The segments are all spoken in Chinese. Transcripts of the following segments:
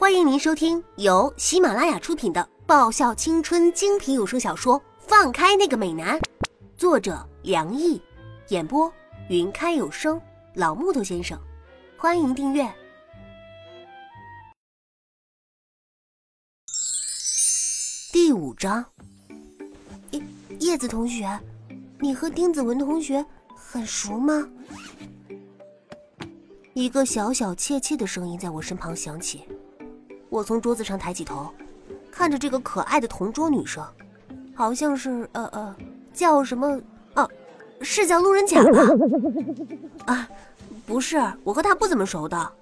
欢迎您收听由喜马拉雅出品的爆笑青春精品有声小说《放开那个美男》，作者梁毅，演播云开有声老木头先生。欢迎订阅第五章。叶叶子同学，你和丁子文同学很熟吗？一个小小怯怯的声音在我身旁响起。我从桌子上抬起头，看着这个可爱的同桌女生，好像是呃呃，叫什么啊？是叫路人甲吧？啊，不是，我和她不怎么熟的，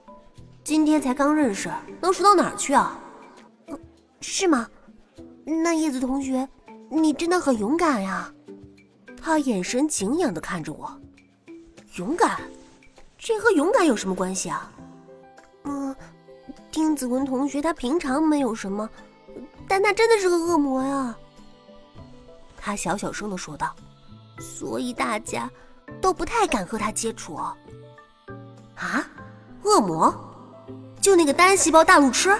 今天才刚认识，能熟到哪儿去啊？是吗？那叶子同学，你真的很勇敢呀！她眼神敬仰的看着我，勇敢？这和勇敢有什么关系啊？丁子文同学，他平常没有什么，但他真的是个恶魔呀。他小小声的说道，所以大家都不太敢和他接触。啊，恶魔？就那个单细胞大路痴？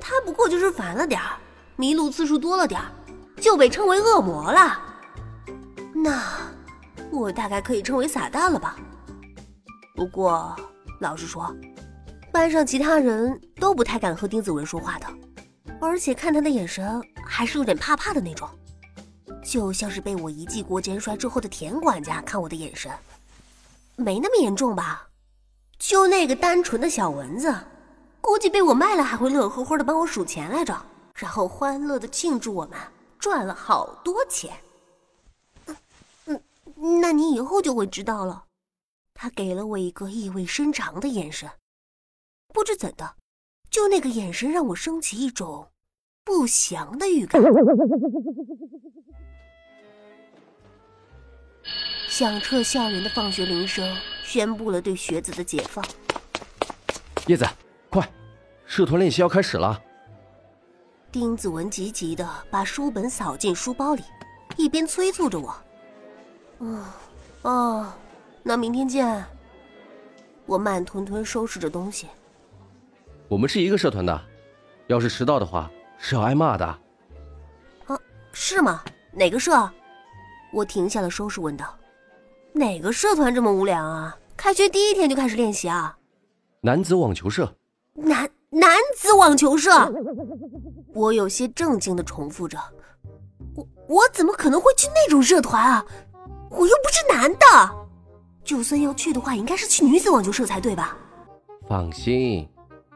他不过就是烦了点儿，迷路次数多了点儿，就被称为恶魔了。那我大概可以称为撒旦了吧？不过老实说。班上其他人都不太敢和丁子文说话的，而且看他的眼神还是有点怕怕的那种，就像是被我一记锅肩摔之后的田管家看我的眼神，没那么严重吧？就那个单纯的小蚊子，估计被我卖了还会乐呵呵的帮我数钱来着，然后欢乐的庆祝我们赚了好多钱。嗯嗯，那你以后就会知道了。他给了我一个意味深长的眼神。不知怎的，就那个眼神让我升起一种不祥的预感。响彻校园的放学铃声宣布了对学子的解放。叶子，快，社团练习要开始了。丁子文急急的把书本扫进书包里，一边催促着我：“嗯，哦，那明天见。”我慢吞吞收拾着东西。我们是一个社团的，要是迟到的话是要挨骂的。啊，是吗？哪个社？我停下了收拾，问道：“哪个社团这么无聊啊？开学第一天就开始练习啊？”男子网球社。男男子网球社。我有些震惊的重复着：“我我怎么可能会去那种社团啊？我又不是男的。就算要去的话，应该是去女子网球社才对吧？”放心。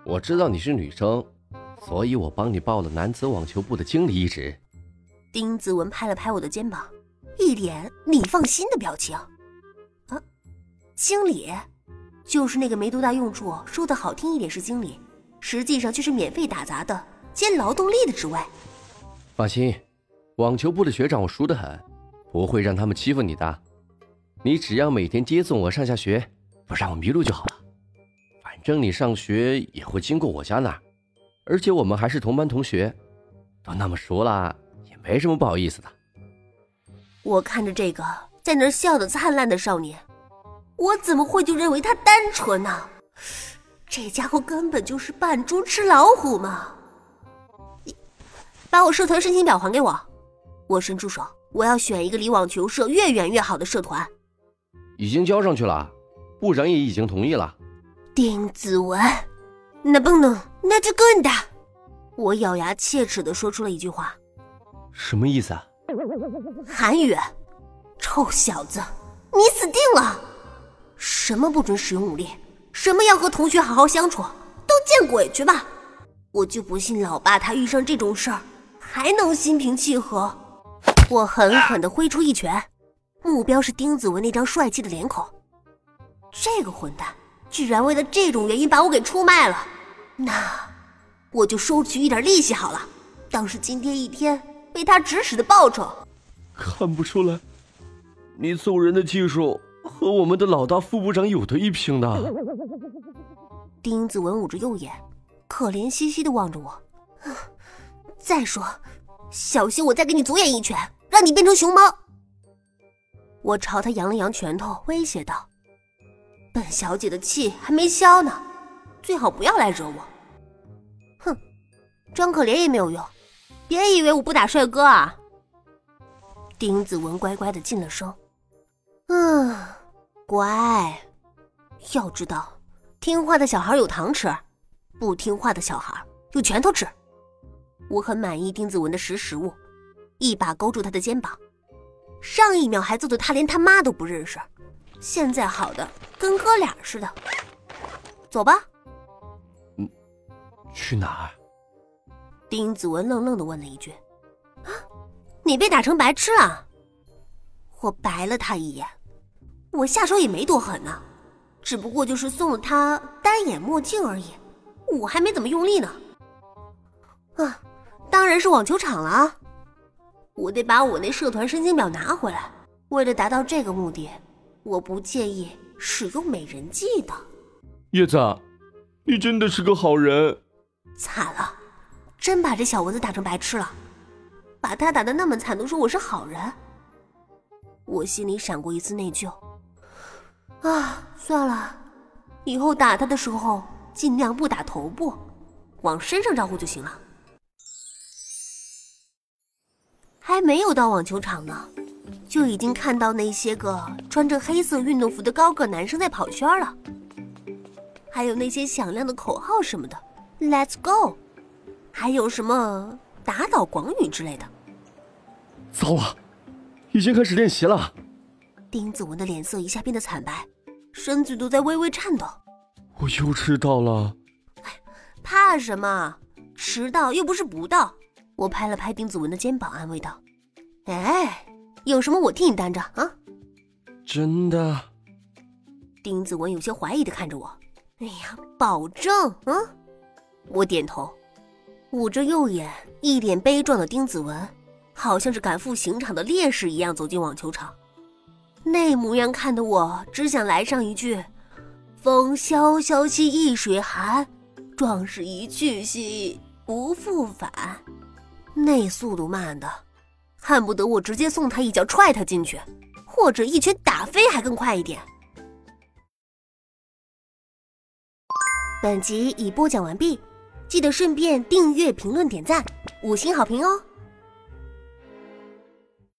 我知道你是女生，所以我帮你报了男子网球部的经理一职。丁子文拍了拍我的肩膀，一脸你放心的表情。啊，经理，就是那个没多大用处，说的好听一点是经理，实际上却是免费打杂的兼劳动力的职位。放心，网球部的学长我熟得很，不会让他们欺负你的。你只要每天接送我上下学，不让我迷路就好了。正你上学也会经过我家那儿，而且我们还是同班同学，都那么熟了，也没什么不好意思的。我看着这个在那儿笑得灿烂的少年，我怎么会就认为他单纯呢？这家伙根本就是扮猪吃老虎嘛！把我社团申请表还给我，我伸出手，我要选一个离网球社越远越好的社团。已经交上去了，部长也已经同意了。丁子文，那不能，那就更大。我咬牙切齿的说出了一句话：“什么意思啊？”韩语，臭小子，你死定了！什么不准使用武力，什么要和同学好好相处，都见鬼去吧！我就不信老爸他遇上这种事儿还能心平气和。我狠狠的挥出一拳，目标是丁子文那张帅气的脸孔。这个混蛋！居然为了这种原因把我给出卖了，那我就收取一点利息好了，当是今天一天被他指使的报酬。看不出来，你揍人的技术和我们的老大副部长有的一拼的。丁子文捂着右眼，可怜兮兮的望着我。再说，小心我再给你左眼一拳，让你变成熊猫。我朝他扬了扬拳头，威胁道。本小姐的气还没消呢，最好不要来惹我。哼装可怜也没有用，别以为我不打帅哥啊！丁子文乖乖的进了声，嗯，乖。要知道，听话的小孩有糖吃，不听话的小孩有拳头吃。我很满意丁子文的识时务，一把勾住他的肩膀。上一秒还揍得他连他妈都不认识，现在好的跟哥俩似的。走吧。嗯，去哪儿？丁子文愣愣的问了一句：“啊，你被打成白痴了？”我白了他一眼，我下手也没多狠呢，只不过就是送了他单眼墨镜而已，我还没怎么用力呢。啊，当然是网球场了。我得把我那社团申请表拿回来。为了达到这个目的，我不介意使用美人计的。叶子，你真的是个好人。惨了，真把这小蚊子打成白痴了，把他打的那么惨，都说我是好人。我心里闪过一丝内疚。啊，算了，以后打他的时候尽量不打头部，往身上招呼就行了。还没有到网球场呢，就已经看到那些个穿着黑色运动服的高个男生在跑圈了，还有那些响亮的口号什么的，Let's go，还有什么打倒广宇之类的。糟了，已经开始练习了。丁子文的脸色一下变得惨白，身子都在微微颤抖。我又迟到了。哎，怕什么？迟到又不是不到。我拍了拍丁子文的肩膀，安慰道：“哎，有什么我替你担着啊。”真的。丁子文有些怀疑的看着我：“哎呀，保证啊！”我点头，捂着右眼，一脸悲壮的丁子文，好像是赶赴刑场的烈士一样走进网球场，那模样看得我只想来上一句：“风萧萧兮易水寒，壮士一去兮不复返。”那速度慢的，恨不得我直接送他一脚踹他进去，或者一拳打飞还更快一点。本集已播讲完毕，记得顺便订阅、评论、点赞、五星好评哦！